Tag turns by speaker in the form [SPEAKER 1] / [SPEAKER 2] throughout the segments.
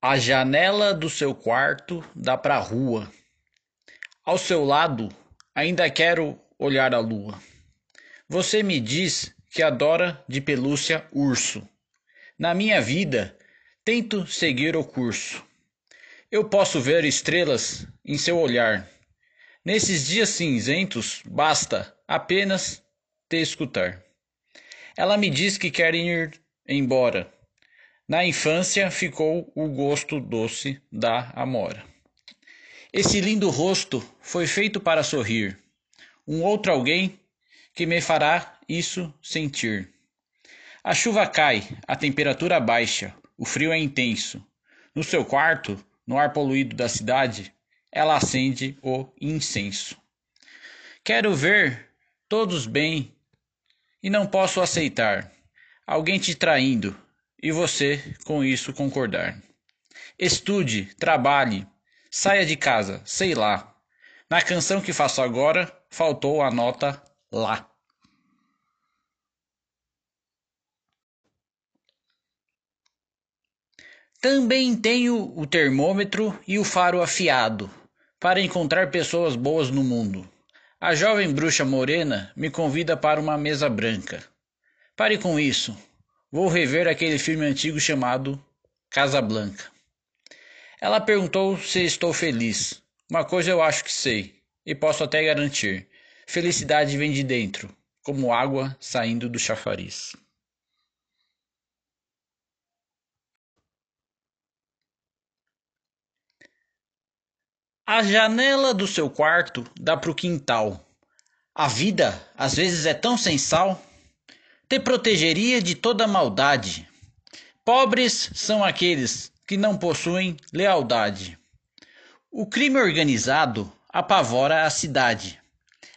[SPEAKER 1] A janela do seu quarto dá para a rua. Ao seu lado, ainda quero olhar a lua. Você me diz que adora de pelúcia urso. Na minha vida, tento seguir o curso. Eu posso ver estrelas em seu olhar. Nesses dias cinzentos, basta apenas te escutar. Ela me diz que quer ir embora na infância ficou o gosto doce da amora. Esse lindo rosto foi feito para sorrir. Um outro alguém que me fará isso sentir. A chuva cai, a temperatura baixa, o frio é intenso. No seu quarto, no ar poluído da cidade, ela acende o incenso. Quero ver todos bem e não posso aceitar alguém te traindo e você com isso concordar. Estude, trabalhe, saia de casa, sei lá. Na canção que faço agora, faltou a nota lá. Também tenho o termômetro e o faro afiado para encontrar pessoas boas no mundo. A jovem bruxa morena me convida para uma mesa branca. Pare com isso. Vou rever aquele filme antigo chamado Casablanca. Ela perguntou se estou feliz. Uma coisa eu acho que sei, e posso até garantir: felicidade vem de dentro, como água saindo do chafariz. A janela do seu quarto dá para o quintal. A vida às vezes é tão sem sal te protegeria de toda maldade. Pobres são aqueles que não possuem lealdade. O crime organizado apavora a cidade.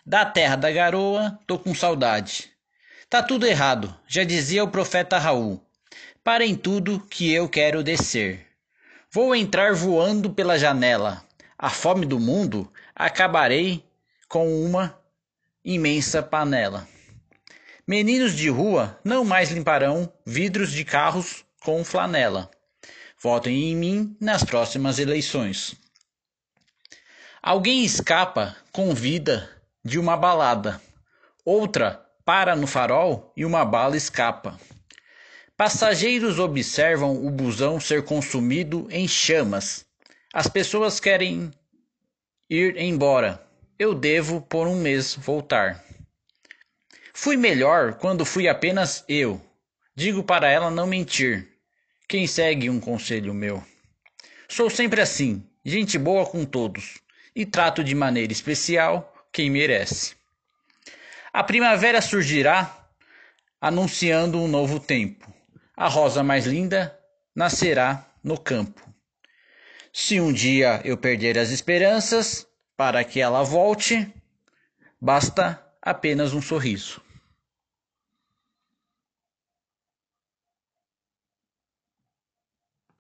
[SPEAKER 1] Da terra da garoa, tô com saudade. Tá tudo errado, já dizia o profeta Raul. Parem tudo que eu quero descer. Vou entrar voando pela janela. A fome do mundo acabarei com uma imensa panela. Meninos de rua não mais limparão vidros de carros com flanela. Votem em mim nas próximas eleições. Alguém escapa com vida de uma balada. Outra para no farol e uma bala escapa. Passageiros observam o busão ser consumido em chamas. As pessoas querem ir embora. Eu devo por um mês voltar. Fui melhor quando fui apenas eu. Digo para ela não mentir. Quem segue um conselho meu? Sou sempre assim, gente boa com todos, e trato de maneira especial quem merece. A primavera surgirá anunciando um novo tempo. A rosa mais linda nascerá no campo. Se um dia eu perder as esperanças para que ela volte, basta apenas um sorriso.